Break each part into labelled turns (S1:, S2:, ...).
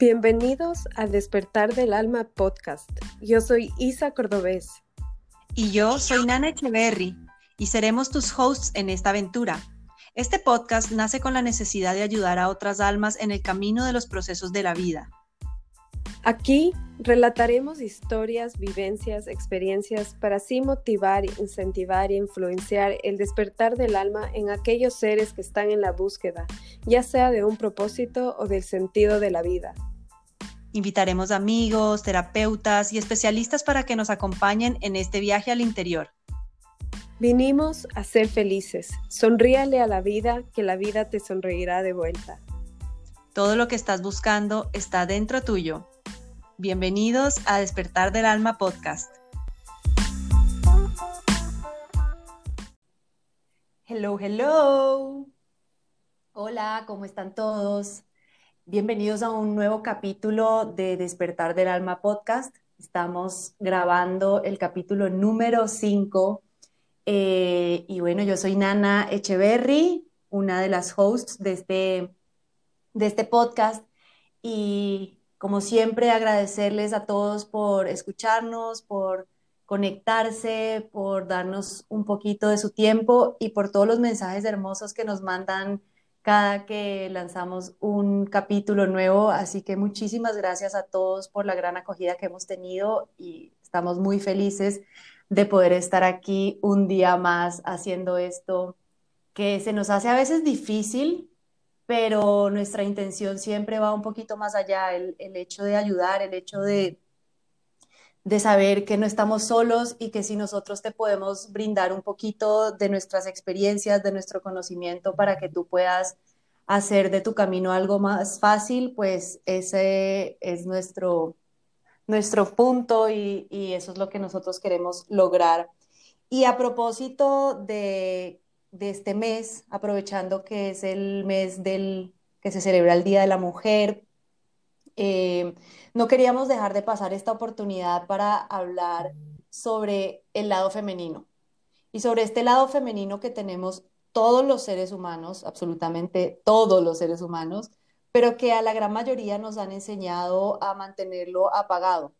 S1: Bienvenidos a Despertar del Alma podcast. Yo soy Isa Cordobés.
S2: Y yo soy Nana Echeverry y seremos tus hosts en esta aventura. Este podcast nace con la necesidad de ayudar a otras almas en el camino de los procesos de la vida.
S1: Aquí relataremos historias, vivencias, experiencias para así motivar, incentivar e influenciar el despertar del alma en aquellos seres que están en la búsqueda, ya sea de un propósito o del sentido de la vida.
S2: Invitaremos amigos, terapeutas y especialistas para que nos acompañen en este viaje al interior.
S1: Vinimos a ser felices. Sonríale a la vida, que la vida te sonreirá de vuelta.
S2: Todo lo que estás buscando está dentro tuyo. Bienvenidos a Despertar del Alma Podcast. Hello, hello. Hola, ¿cómo están todos? Bienvenidos a un nuevo capítulo de Despertar del Alma Podcast. Estamos grabando el capítulo número 5. Eh, y bueno, yo soy Nana Echeverry, una de las hosts de este, de este podcast. Y como siempre, agradecerles a todos por escucharnos, por conectarse, por darnos un poquito de su tiempo y por todos los mensajes hermosos que nos mandan cada que lanzamos un capítulo nuevo. Así que muchísimas gracias a todos por la gran acogida que hemos tenido y estamos muy felices de poder estar aquí un día más haciendo esto que se nos hace a veces difícil pero nuestra intención siempre va un poquito más allá, el, hecho de ayudar, el hecho de, de saber que no estamos solos y que si nosotros te podemos brindar un poquito de nuestras experiencias, de nuestro conocimiento para que tú puedas hacer de tu camino algo más fácil, pues ese es nuestro, nuestro punto y, eso es lo que nosotros queremos lograr. Y a propósito de de este mes, aprovechando que es el mes del que se celebra el Día de la Mujer. Eh, no queríamos dejar de pasar esta oportunidad para hablar sobre el lado femenino y sobre este lado femenino que tenemos todos los seres humanos, absolutamente todos los seres humanos, pero que a la gran mayoría nos han enseñado a mantenerlo apagado.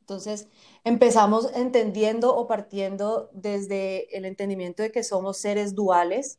S2: Entonces, empezamos entendiendo o partiendo desde el entendimiento de que somos seres duales,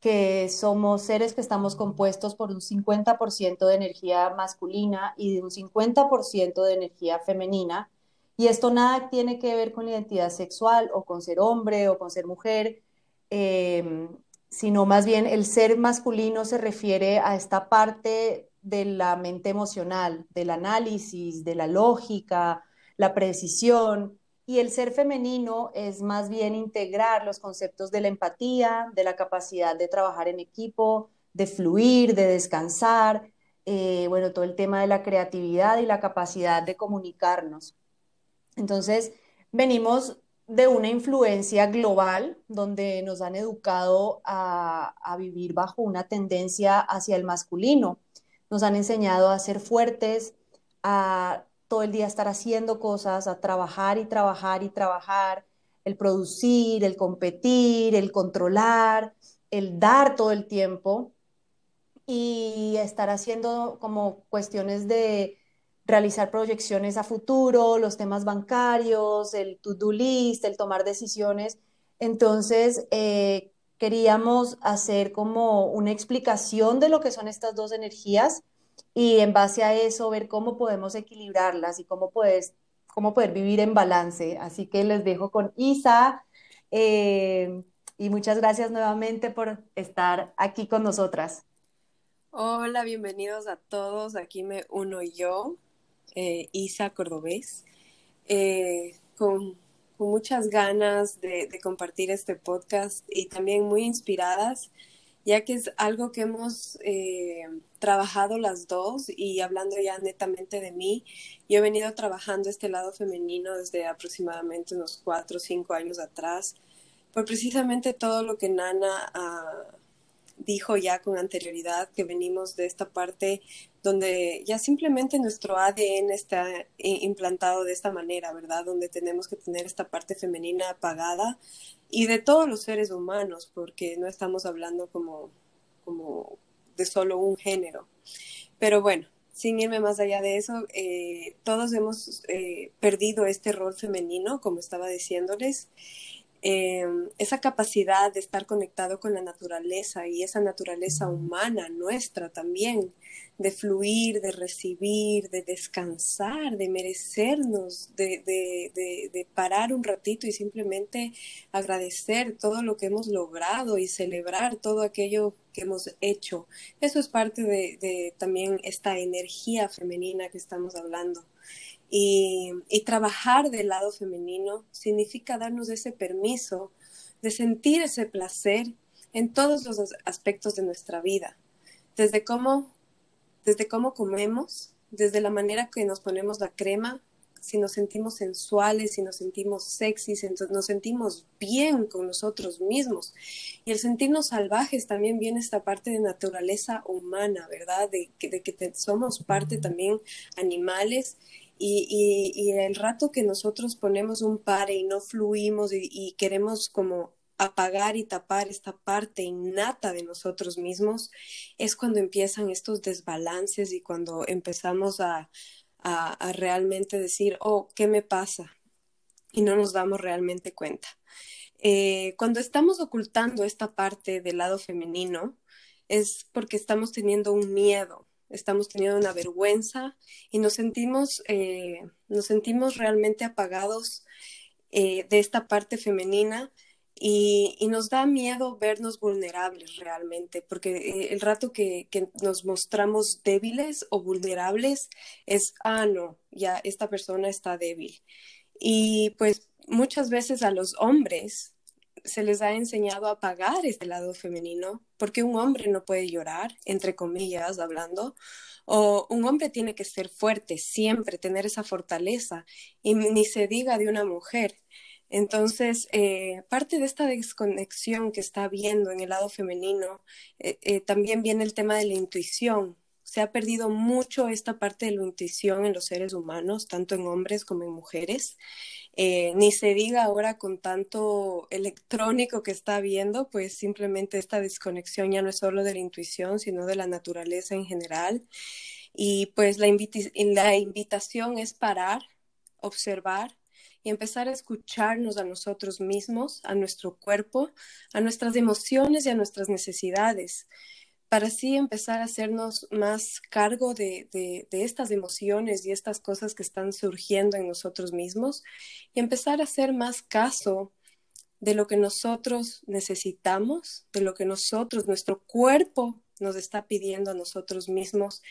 S2: que somos seres que estamos compuestos por un 50% de energía masculina y de un 50% de energía femenina. Y esto nada tiene que ver con la identidad sexual o con ser hombre o con ser mujer, em, sino más bien el ser masculino se refiere a esta parte de la mente emocional, del análisis, de la lógica, la precisión, y el ser femenino es más bien integrar los conceptos de la empatía, de la capacidad de trabajar en equipo, de fluir, de descansar, eh, bueno, todo el tema de la creatividad y la capacidad de comunicarnos. Entonces, venimos de una influencia global donde nos han educado a, a vivir bajo una tendencia hacia el masculino. Nos han enseñado a ser fuertes, a todo el día estar haciendo cosas, a trabajar y trabajar y trabajar, el producir, el competir, el controlar, el dar todo el tiempo y estar haciendo como cuestiones de realizar proyecciones a futuro, los temas bancarios, el to-do list, el tomar decisiones. Entonces, eh, queríamos hacer como una explicación de lo que son estas dos energías y en base a eso ver cómo podemos equilibrarlas y cómo, puedes, cómo poder vivir en balance. Así que les dejo con Isa eh, y muchas gracias nuevamente por estar aquí con nosotras.
S1: Hola, bienvenidos a todos. Aquí me uno yo, eh, Isa Cordobés, eh, con, muchas ganas de compartir este podcast y también muy inspiradas ya que es algo que hemos eh, trabajado las dos y hablando ya netamente de mí, yo he venido trabajando este lado femenino desde aproximadamente unos cuatro o cinco años atrás, por precisamente todo lo que Nana ah, dijo ya con anterioridad, que venimos de esta parte donde ya simplemente nuestro ADN está implantado de esta manera, ¿verdad? Donde tenemos que tener esta parte femenina apagada y de todos los seres humanos, porque no estamos hablando como, como de solo un género. Pero bueno, sin irme más allá de eso, eh, todos hemos eh, perdido este rol femenino, como estaba diciéndoles. Em, esa capacidad de estar conectado con la naturaleza y esa naturaleza humana nuestra también, de fluir, de recibir, de descansar, de merecernos, de, de, parar un ratito y simplemente agradecer todo lo que hemos logrado y celebrar todo aquello que hemos hecho. Eso es parte de también esta energía femenina que estamos hablando. Y, trabajar del lado femenino significa darnos ese permiso de sentir ese placer en todos los aspectos de nuestra vida, desde cómo, desde cómo comemos, desde la manera que nos ponemos la crema, si nos sentimos sensuales, si nos sentimos sexys, nos sentimos bien con nosotros mismos. Y el sentirnos salvajes también viene esta parte de naturaleza humana, ¿verdad? De, de que somos parte también animales y, el rato que nosotros ponemos un pare y no fluimos y, queremos como apagar y tapar esta parte innata de nosotros mismos, es cuando empiezan estos desbalances y cuando empezamos a, a, realmente decir, oh, ¿qué me pasa? Y no nos damos realmente cuenta. Eh, cuando estamos ocultando esta parte del lado femenino, es porque estamos teniendo un miedo, estamos teniendo una vergüenza y nos sentimos, eh, nos sentimos realmente apagados eh, de esta parte femenina y, nos da miedo vernos vulnerables realmente, porque eh, el rato que, que, nos mostramos débiles o vulnerables es, ah, no, ya esta persona está débil. Y pues muchas veces a los hombres se les ha enseñado a apagar este lado femenino, porque un hombre no puede llorar, entre comillas hablando, o un hombre tiene que ser fuerte, siempre tener esa fortaleza, y ni se diga de una mujer. Entonces, eh, parte de esta desconexión que está habiendo en el lado femenino, eh, eh, también viene el tema de la intuición. Se ha perdido mucho esta parte de la intuición en los seres humanos, tanto en hombres como en mujeres. Eh, ni se diga ahora con tanto electrónico que está habiendo, pues simplemente esta desconexión ya no es solo de la intuición, sino de la naturaleza en general. Y pues la, la invitación es parar, observar y empezar a escucharnos a nosotros mismos, a nuestro cuerpo, a nuestras emociones y a nuestras necesidades para así empezar a hacernos más cargo de, estas emociones y estas cosas que están surgiendo en nosotros mismos y empezar a hacer más caso de lo que nosotros necesitamos, de lo que nosotros, nuestro cuerpo nos está pidiendo a nosotros mismos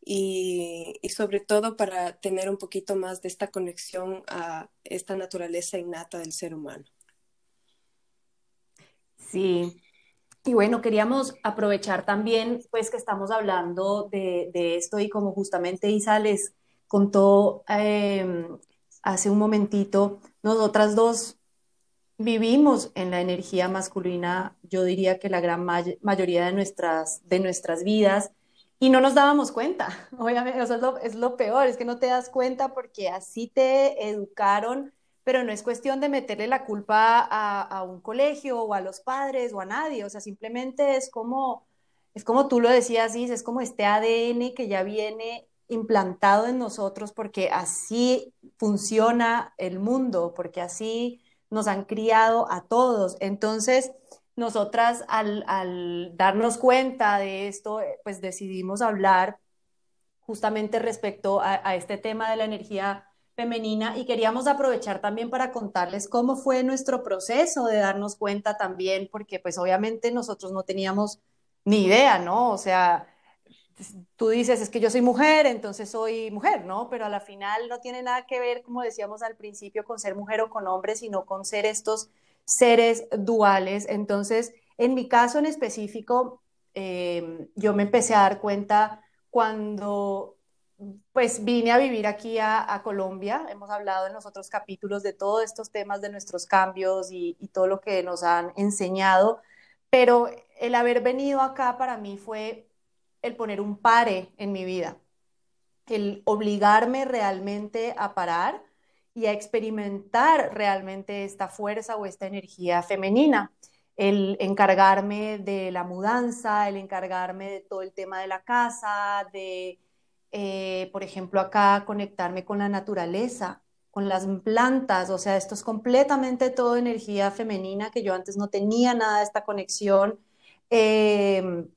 S1: y, y, sobre todo para tener un poquito más de esta conexión a esta naturaleza innata del ser humano.
S2: Sí, y bueno, queríamos aprovechar también, pues que estamos hablando de, esto y como justamente Isa les contó em, hace un momentito, nosotras dos vivimos en la energía masculina, yo diría que la gran mayoría de nuestras, de nuestras vidas, y no nos dábamos cuenta, obviamente, eso es es lo peor, es que no te das cuenta porque así te educaron pero no es cuestión de meterle la culpa a, un colegio o a los padres o a nadie, o sea, simplemente es como, es como tú lo decías, es como este ADN que ya viene implantado en nosotros porque así funciona el mundo, porque así nos han criado a todos. Entonces, nosotras al, darnos cuenta de esto, pues decidimos hablar justamente respecto a este tema de la energía y queríamos aprovechar también para contarles cómo fue nuestro proceso de darnos cuenta también, porque pues obviamente nosotros no teníamos ni idea, ¿no? O sea, tú dices, es que yo soy mujer, entonces soy mujer, ¿no? Pero a la final no tiene nada que ver, como decíamos al principio, con ser mujer o con hombre, sino con ser estos seres duales. Entonces, en mi caso en específico, eh, yo me empecé a dar cuenta cuando pues vine a vivir aquí a, Colombia. Hemos hablado en los otros capítulos de todos estos temas de nuestros cambios y, todo lo que nos han enseñado, pero el haber venido acá para mí fue el poner un pare en mi vida, el obligarme realmente a parar y a experimentar realmente esta fuerza o esta energía femenina el encargarme de la mudanza, el encargarme de todo el tema de la casa, de eh, por ejemplo, acá conectarme con la naturaleza, con las plantas, o sea, esto es completamente todo energía femenina que yo antes no tenía nada de esta conexión. Em,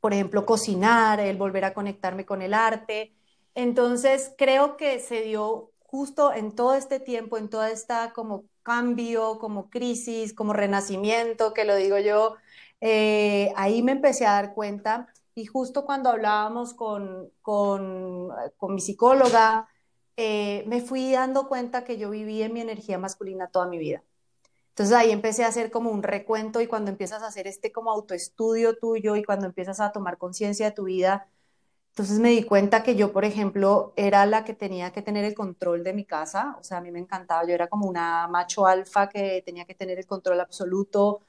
S2: por ejemplo, cocinar, el volver a conectarme con el arte. Entonces, creo que se dio justo en todo este tiempo, en toda esta como cambio, como crisis, como renacimiento, que lo digo yo, eh, ahí me empecé a dar cuenta y justo cuando hablábamos con, con, con mi psicóloga, eh, me fui dando cuenta que yo viví en mi energía masculina toda mi vida. Entonces ahí empecé a hacer como un recuento y cuando empiezas a hacer este como autoestudio tuyo y cuando empiezas a tomar conciencia de tu vida, entonces me di cuenta que yo, por ejemplo, era la que tenía que tener el control de mi casa, o sea, a mí me encantaba, yo era como una macho alfa que tenía que tener el control absoluto,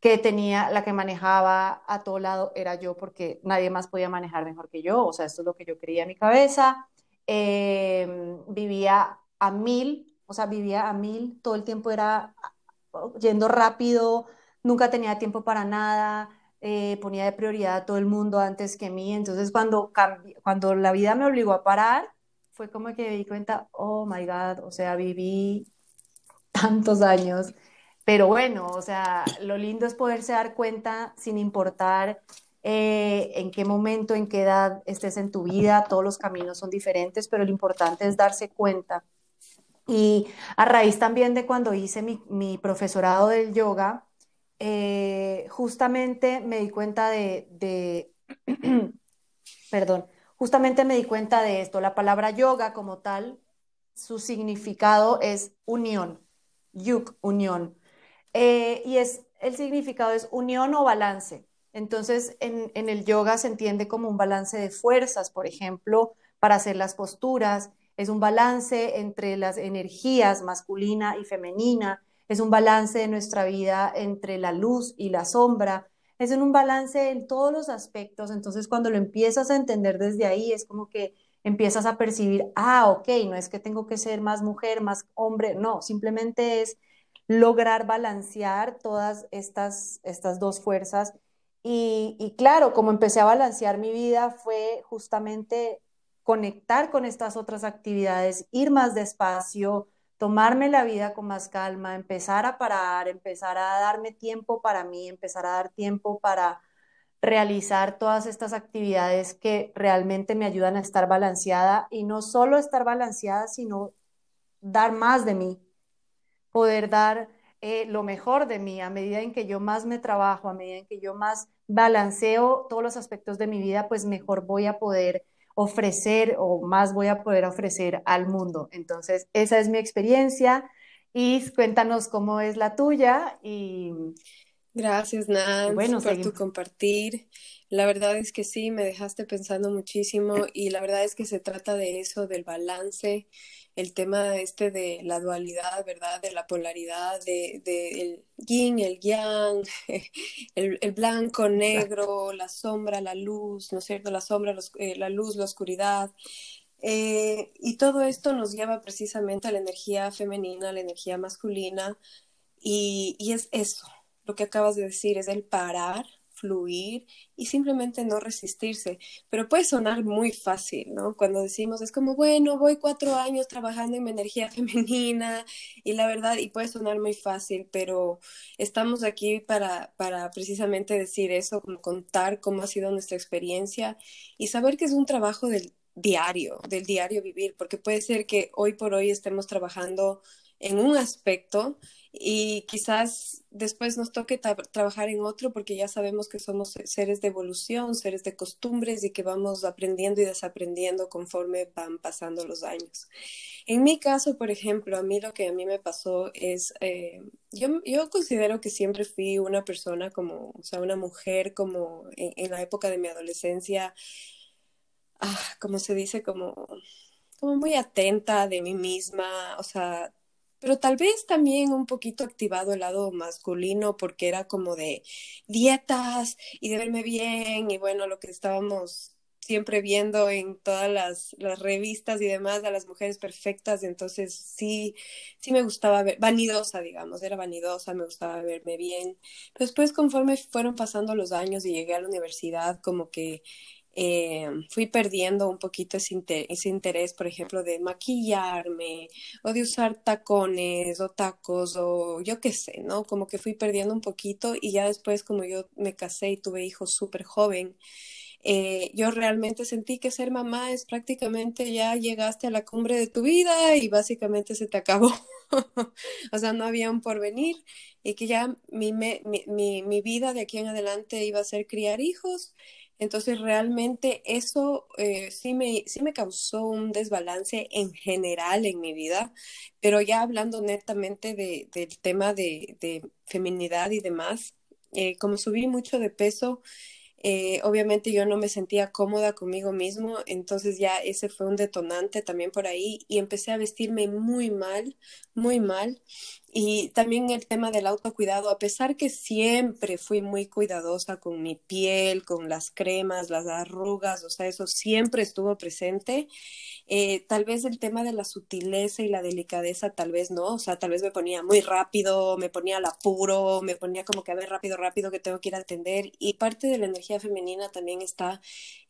S2: que tenía, la que manejaba a todo lado era yo porque nadie más podía manejar mejor que yo, o sea, esto es lo que yo creía en mi cabeza. Em, vivía a mil, o sea, vivía a mil, todo el tiempo era yendo rápido, nunca tenía tiempo para nada, eh, ponía de prioridad a todo el mundo antes que mí, entonces cuando, cuando la vida me obligó a parar, fue como que me di cuenta, oh my God, o sea, viví tantos años, pero bueno, o sea, lo lindo es poderse dar cuenta sin importar eh, en qué momento, en qué edad estés en tu vida, todos los caminos son diferentes, pero lo importante es darse cuenta. Y a raíz también de cuando hice mi, profesorado del yoga, eh, justamente me di cuenta de, de perdón, justamente me di cuenta de esto. La palabra yoga como tal, su significado es unión, yuk, unión. Eh, y es, el significado es unión o balance. Entonces, en, el yoga se entiende como un balance de fuerzas, por ejemplo, para hacer las posturas, es un balance entre las energías masculina y femenina, es un balance de nuestra vida entre la luz y la sombra, es un balance en todos los aspectos. Entonces, cuando lo empiezas a entender desde ahí, es como que empiezas a percibir, ah, ok, no es que tengo que ser más mujer, más hombre, no, simplemente es lograr balancear todas estas, estas dos fuerzas. Y, claro, como empecé a balancear mi vida fue justamente conectar con estas otras actividades, ir más despacio, tomarme la vida con más calma, empezar a parar, empezar a darme tiempo para mí, empezar a dar tiempo para realizar todas estas actividades que realmente me ayudan a estar balanceada y no solo estar balanceada, sino dar más de mí, poder dar eh, lo mejor de mí, a medida en que yo más me trabajo, a medida en que yo más balanceo todos los aspectos de mi vida, pues mejor voy a poder ofrecer o más voy a poder ofrecer al mundo. Entonces, esa es mi experiencia y cuéntanos cómo es la tuya y
S1: Gracias, Nan, por tu compartir. La verdad es que sí, me dejaste pensando muchísimo y la verdad es que se trata de eso, del balance, el tema este de la dualidad, ¿verdad? De la polaridad, de, el yin, el yang, el, blanco, negro, la sombra, la luz, ¿no es cierto? La sombra, eh, la luz, la oscuridad. Eh, y todo esto nos lleva precisamente a la energía femenina, a la energía masculina, y, y es eso, lo que acabas de decir, es el parar fluir y simplemente no resistirse. Pero puede sonar muy fácil, ¿no? Cuando decimos, es como, bueno, voy cuatro años trabajando en mi energía femenina y la verdad, y puede sonar muy fácil, pero estamos aquí para, para precisamente decir eso, como contar cómo ha sido nuestra experiencia y saber que es un trabajo del diario, del diario vivir, porque puede ser que hoy por hoy estemos trabajando en un aspecto y quizás después nos toque trabajar en otro porque ya sabemos que somos seres de evolución, seres de costumbres y que vamos aprendiendo y desaprendiendo conforme van pasando los años. En mi caso, por ejemplo, a mí lo que a mí me pasó es, eh, yo, yo considero que siempre fui una persona como, o sea, una mujer como en, la época de mi adolescencia, ah, como se dice, como como muy atenta de mí misma, o sea, pero tal vez también un poquito activado el lado masculino porque era como de dietas y de verme bien y bueno, lo que estábamos siempre viendo en todas las, revistas y demás a las mujeres perfectas, entonces sí, sí me gustaba ver, vanidosa, digamos, era vanidosa, me gustaba verme bien. Después conforme fueron pasando los años y llegué a la universidad, como que eh, fui perdiendo un poquito ese, interés, por ejemplo, de maquillarme o de usar tacones o tacos o yo qué sé, ¿no? Como que fui perdiendo un poquito y ya después como yo me casé y tuve hijos súper joven, eh, yo realmente sentí que ser mamá es prácticamente ya llegaste a la cumbre de tu vida y básicamente se te acabó. o sea, no había un porvenir y que ya mi, mi, mi, mi, vida de aquí en adelante iba a ser criar hijos. Entonces, realmente eso eh, sí, me, sí me causó un desbalance en general en mi vida, pero ya hablando netamente de, del tema de, feminidad y demás, eh, como subí mucho de peso, eh, obviamente yo no me sentía cómoda conmigo mismo, entonces ya ese fue un detonante también por ahí y empecé a vestirme muy mal, muy mal. Y también el tema del autocuidado, a pesar que siempre fui muy cuidadosa con mi piel, con las cremas, las arrugas, o sea, eso siempre estuvo presente. Eh, tal vez el tema de la sutileza y la delicadeza, tal vez no, o sea, tal vez me ponía muy rápido, me ponía al apuro, me ponía como que a ver rápido, rápido que tengo que ir a atender. Y parte de la energía femenina también está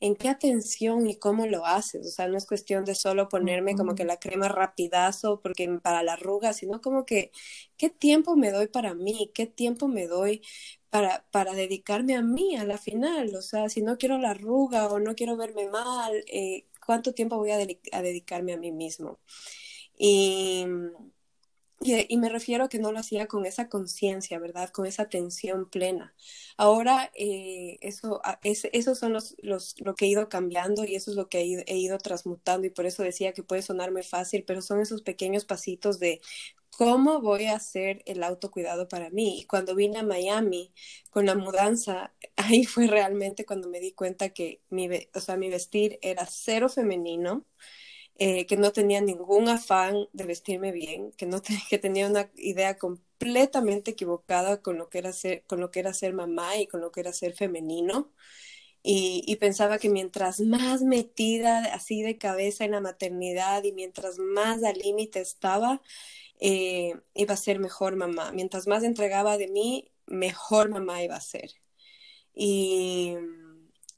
S1: en qué atención y cómo lo haces, o sea, no es cuestión de solo ponerme como que la crema rapidazo porque para la arruga, sino como que qué tiempo me doy para mí, qué tiempo me doy para, para dedicarme a mí a la final, o sea, si no quiero la arruga o no quiero verme mal, eh, ¿Cuánto tiempo voy a, dedicarme a mí mismo? Y, y, me refiero a que no lo hacía con esa conciencia, ¿verdad? Con esa atención plena. Ahora, eh, eso, es, esos son los, los, lo que he ido cambiando y eso es lo que he ido, he ido transmutando y por eso decía que puede sonar muy fácil, pero son esos pequeños pasitos de ¿cómo voy a hacer el autocuidado para mí? Y cuando vine a Miami con la mudanza, ahí fue realmente cuando me di cuenta que mi, o sea, mi vestir era cero femenino, eh, que no tenía ningún afán de vestirme bien, que, no que tenía una idea completamente equivocada con lo, que era ser, con lo que era ser mamá y con lo que era ser femenino. Y, y, pensaba que mientras más metida así de cabeza en la maternidad y mientras más al límite estaba, eh, iba a ser mejor mamá. Mientras más entregaba de mí, mejor mamá iba a ser. Y,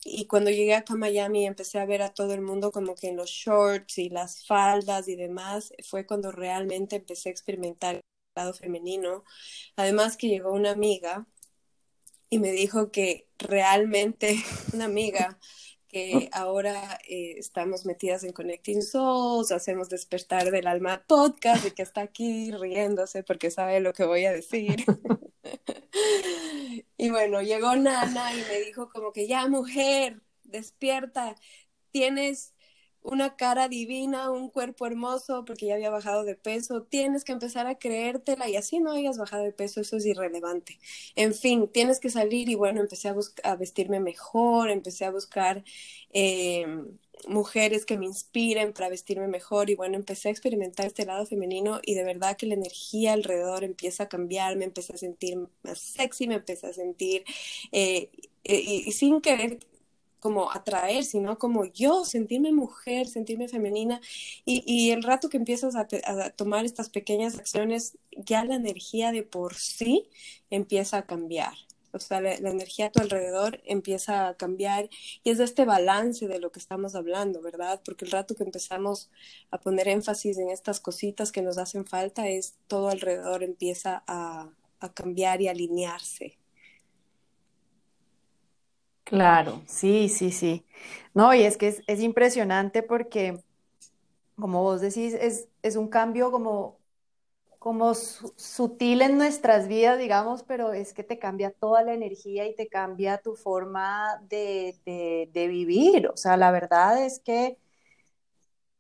S1: y cuando llegué acá a Miami y empecé a ver a todo el mundo como que en los shorts y las faldas y demás, fue cuando realmente empecé a experimentar el lado femenino. Además que llegó una amiga y me dijo que realmente, una amiga, que ahora eh, estamos metidas en Connecting Souls, hacemos despertar del alma podcast y que está aquí riéndose porque sabe lo que voy a decir. y bueno, llegó Nana y me dijo como que ya mujer, despierta, tienes una cara divina, un cuerpo hermoso, porque ya había bajado de peso, tienes que empezar a creértela y así no hayas bajado de peso, eso es irrelevante. En fin, tienes que salir y bueno, empecé a, a vestirme mejor, empecé a buscar eh, mujeres que me inspiren para vestirme mejor y bueno, empecé a experimentar este lado femenino y de verdad que la energía alrededor empieza a cambiar, me empecé a sentir más sexy, me empecé a sentir... Eh, y sin querer como atraer, sino como yo, sentirme mujer, sentirme femenina. Y, el rato que empiezas a, tomar estas pequeñas acciones, ya la energía de por sí empieza a cambiar. O sea, la, energía a tu alrededor empieza a cambiar y es de este balance de lo que estamos hablando, ¿verdad? Porque el rato que empezamos a poner énfasis en estas cositas que nos hacen falta, es todo alrededor empieza a cambiar y alinearse.
S2: Claro, sí, sí, sí. No, y es que es, impresionante porque, como vos decís, es, es un cambio como, como sutil en nuestras vidas, digamos, pero es que te cambia toda la energía y te cambia tu forma de, de vivir. O sea, la verdad es que,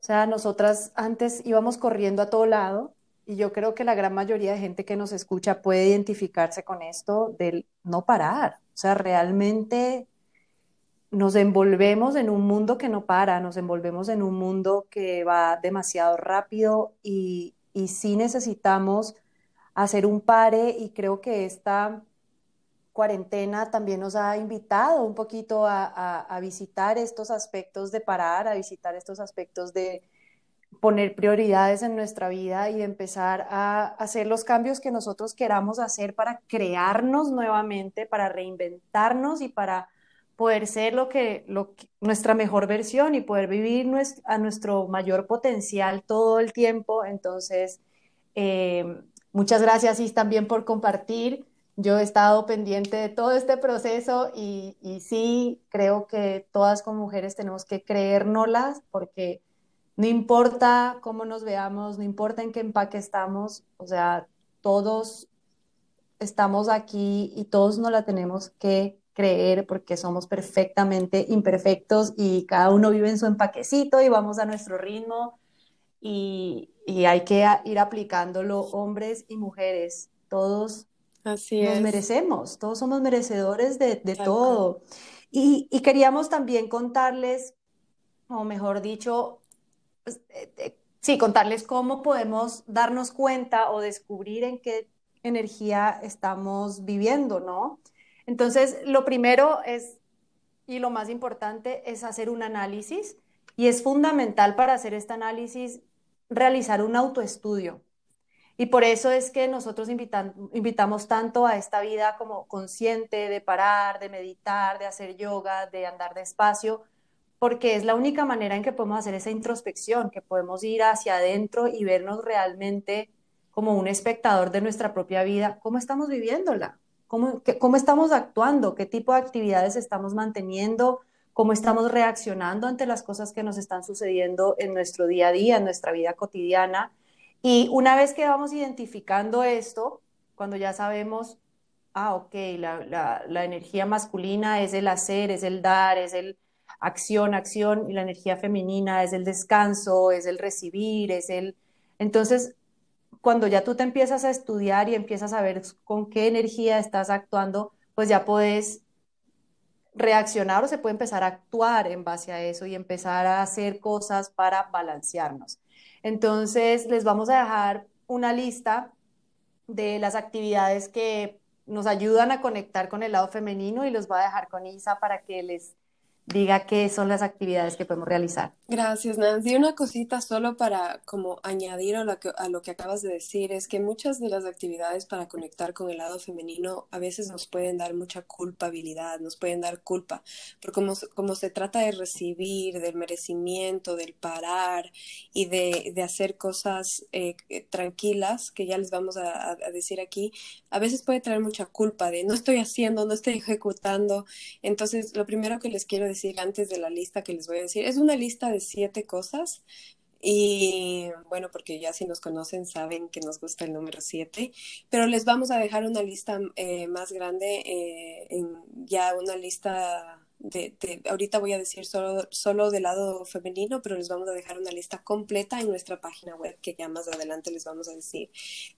S2: o sea, nosotras antes íbamos corriendo a todo lado y yo creo que la gran mayoría de gente que nos escucha puede identificarse con esto del no parar. O sea, realmente nos envolvemos en un mundo que no para, nos envolvemos en un mundo que va demasiado rápido y, y sí necesitamos hacer un pare y creo que esta cuarentena también nos ha invitado un poquito a, a, visitar estos aspectos de parar, a visitar estos aspectos de poner prioridades en nuestra vida y de empezar a hacer los cambios que nosotros queramos hacer para crearnos nuevamente, para reinventarnos y para poder ser lo que, lo nuestra mejor versión y poder vivir a nuestro mayor potencial todo el tiempo. Entonces, eh, muchas gracias y también por compartir. Yo he estado pendiente de todo este proceso y, y sí creo que todas como mujeres tenemos que creérnoslas porque no importa cómo nos veamos, no importa en qué empaque estamos, o sea, todos estamos aquí y todos nos la tenemos que creer porque somos perfectamente imperfectos y cada uno vive en su empaquecito y vamos a nuestro ritmo y, hay que ir aplicándolo hombres y mujeres, todos
S1: Así
S2: nos merecemos, todos somos merecedores de, todo. Y, y, queríamos también contarles, o mejor dicho, pues, eh, eh, sí, contarles cómo podemos darnos cuenta o descubrir en qué energía estamos viviendo, ¿no? Entonces, lo primero es, y lo más importante, es hacer un análisis y es fundamental para hacer este análisis realizar un autoestudio. Y por eso es que nosotros invitamos tanto a esta vida como consciente de parar, de meditar, de hacer yoga, de andar despacio, porque es la única manera en que podemos hacer esa introspección, que podemos ir hacia adentro y vernos realmente como un espectador de nuestra propia vida, cómo estamos viviéndola, cómo, cómo estamos actuando, qué tipo de actividades estamos manteniendo, cómo estamos reaccionando ante las cosas que nos están sucediendo en nuestro día a día, en nuestra vida cotidiana. Y una vez que vamos identificando esto, cuando ya sabemos, ah, ok, la, la, la energía masculina es el hacer, es el dar, es el acción, acción, y la energía femenina es el descanso, es el recibir, es el... Entonces, cuando ya tú te empiezas a estudiar y empiezas a ver con qué energía estás actuando, pues ya puedes reaccionar o se puede empezar a actuar en base a eso y empezar a hacer cosas para balancearnos. Entonces, les vamos a dejar una lista de las actividades que nos ayudan a conectar con el lado femenino y los voy a dejar con Isa para que les diga qué son las actividades que podemos realizar.
S1: Gracias, Nancy. Una cosita solo para como añadir a lo, que, a lo que acabas de decir es que muchas de las actividades para conectar con el lado femenino a veces nos pueden dar mucha culpabilidad, nos pueden dar culpa, porque como, como se trata de recibir, del merecimiento, del parar y de, de hacer cosas eh, tranquilas, que ya les vamos a, a decir aquí, a veces puede traer mucha culpa de no estoy haciendo, no estoy ejecutando. Entonces, lo primero que les quiero decir antes de la lista que les voy a decir es una lista de siete cosas. Y bueno, porque ya si nos conocen saben que nos gusta el número siete, pero les vamos a dejar una lista eh, más grande, eh, ya una lista de, ahorita voy a decir solo, solo del lado femenino, pero les vamos a dejar una lista completa en nuestra página web que ya más adelante les vamos a decir.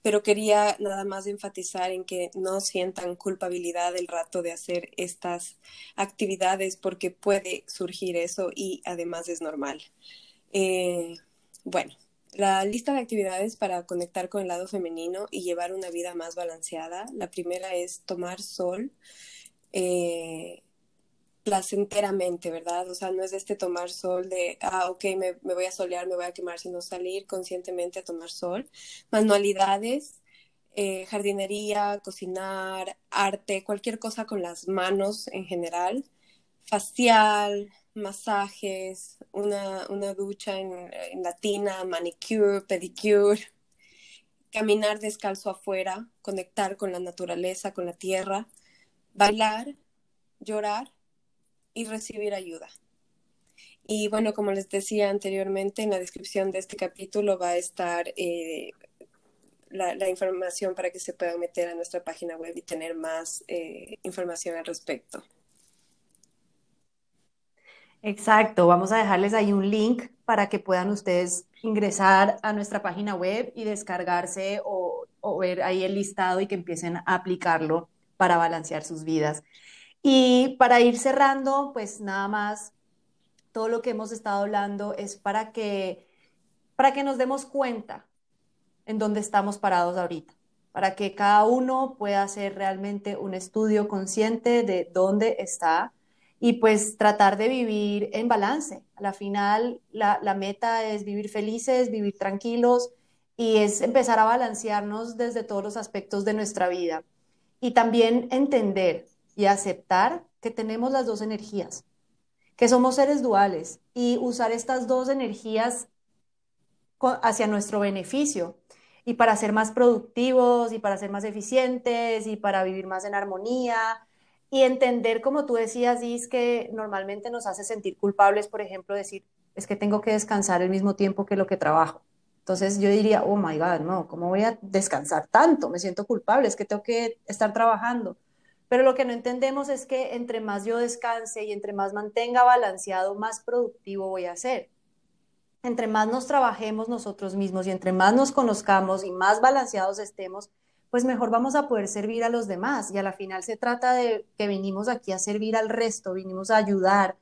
S1: Pero quería nada más enfatizar en que no sientan culpabilidad el rato de hacer estas actividades porque puede surgir eso y además es normal. Eh, bueno, la lista de actividades para conectar con el lado femenino y llevar una vida más balanceada. La primera es tomar sol. Eh, placenteramente, ¿verdad? O sea, no es este tomar sol de, ah, ok, me, voy a solear, me voy a quemar, sino salir conscientemente a tomar sol. Manualidades, eh, jardinería, cocinar, arte, cualquier cosa con las manos en general, facial, masajes, una, una ducha en, en latina, manicure, pedicure, caminar descalzo afuera, conectar con la naturaleza, con la tierra, bailar, llorar y recibir ayuda. Y bueno, como les decía anteriormente, en la descripción de este capítulo va a estar eh, la, información para que se puedan meter a nuestra página web y tener más eh, información al respecto.
S2: Exacto, vamos a dejarles ahí un link para que puedan ustedes ingresar a nuestra página web y descargarse o, o ver ahí el listado y que empiecen a aplicarlo para balancear sus vidas. Y para ir cerrando, pues nada más, todo lo que hemos estado hablando es para que, para que nos demos cuenta en dónde estamos parados ahorita, para que cada uno pueda hacer realmente un estudio consciente de dónde está y pues tratar de vivir en balance. A la final, la, la meta es vivir felices, vivir tranquilos y es empezar a balancearnos desde todos los aspectos de nuestra vida. Y también entender y aceptar que tenemos las dos energías, que somos seres duales y usar estas dos energías hacia nuestro beneficio y para ser más productivos y para ser más eficientes y para vivir más en armonía y entender, como tú decías, Is, que normalmente nos hace sentir culpables, por ejemplo, decir, es que tengo que descansar el mismo tiempo que lo que trabajo. Entonces yo diría, oh my God, no, ¿cómo voy a descansar tanto? Me siento culpable, es que tengo que estar trabajando. Pero lo que no entendemos es que entre más yo descanse y entre más mantenga balanceado, más productivo voy a ser. Entre más nos trabajemos nosotros mismos y entre más nos conozcamos y más balanceados estemos, pues mejor vamos a poder servir a los demás. Y a la final se trata de que vinimos aquí a servir al resto, vinimos a ayudar.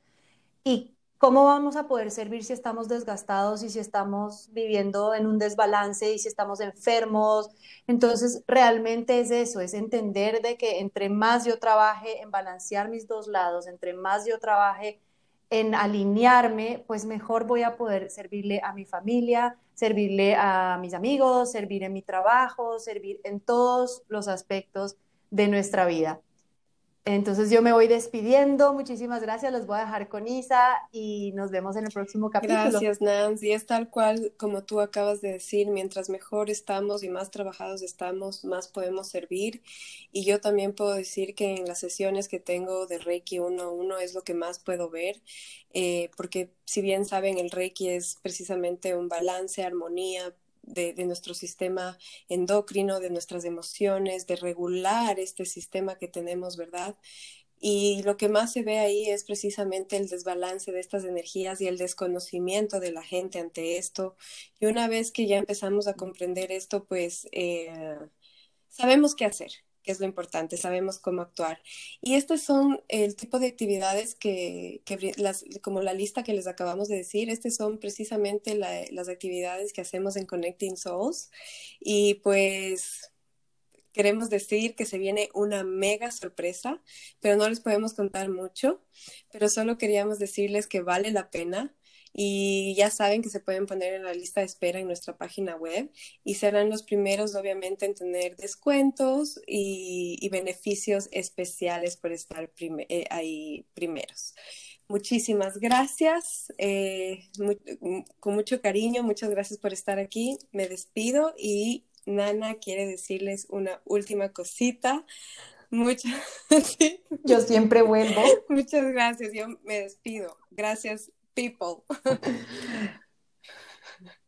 S2: Y ¿Cómo vamos a poder servir si estamos desgastados y si estamos viviendo en un desbalance y si estamos enfermos? Entonces, realmente es eso, es entender de que entre más yo trabaje en balancear mis dos lados, entre más yo trabaje en alinearme, pues mejor voy a poder servirle a mi familia, servirle a mis amigos, servir en mi trabajo, servir en todos los aspectos de nuestra vida. Entonces yo me voy despidiendo. Muchísimas gracias. Los voy a dejar con Isa y nos vemos en el próximo capítulo.
S1: Gracias, Nancy. Es tal cual como tú acabas de decir. Mientras mejor estamos y más trabajados estamos, más podemos servir. Y yo también puedo decir que en las sesiones que tengo de Reiki 1-1 es lo que más puedo ver. Eh, porque si bien saben, el Reiki es precisamente un balance, armonía, de, nuestro sistema endocrino, de nuestras emociones, de regular este sistema que tenemos, ¿verdad? Y lo que más se ve ahí es precisamente el desbalance de estas energías y el desconocimiento de la gente ante esto. Y una vez que ya empezamos a comprender esto, pues eh, sabemos qué hacer que es lo importante, sabemos cómo actuar. Y estos son el tipo de actividades que, como la lista que les acabamos de decir, estas son precisamente las actividades que hacemos en Connecting Souls. Y pues queremos decir que se viene una mega sorpresa, pero no les podemos contar mucho, pero solo queríamos decirles que vale la pena y ya saben que se pueden poner en la lista de espera en nuestra página web y serán los primeros obviamente en tener descuentos y, beneficios especiales por estar eh, ahí primeros. Muchísimas gracias, eh, con mucho cariño, muchas gracias por estar aquí. Me despido y Nana quiere decirles una última cosita. Muchas,
S2: Yo siempre vuelvo.
S1: Muchas gracias, yo me despido. Gracias people.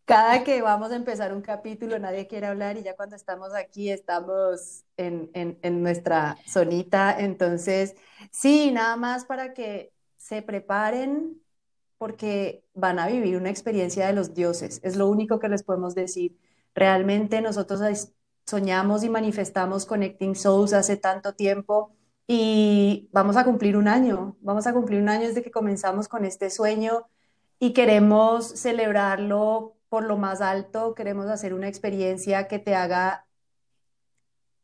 S2: Cada que vamos a empezar un capítulo, nadie quiere hablar y ya cuando estamos aquí estamos en, en, nuestra zonita. Entonces, sí, nada más para que se preparen porque van a vivir una experiencia de los dioses. Es lo único que les podemos decir. Realmente nosotros soñamos y manifestamos Connecting Souls hace tanto tiempo y vamos a cumplir un año, vamos a cumplir un año desde que comenzamos con este sueño y queremos celebrarlo por lo más alto, queremos hacer una experiencia que te haga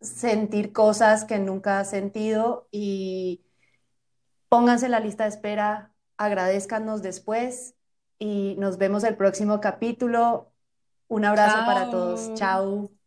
S2: sentir cosas que nunca has sentido y pónganse en la lista de espera, agradezcanos después y nos vemos el próximo capítulo. Un abrazo para todos. Chao.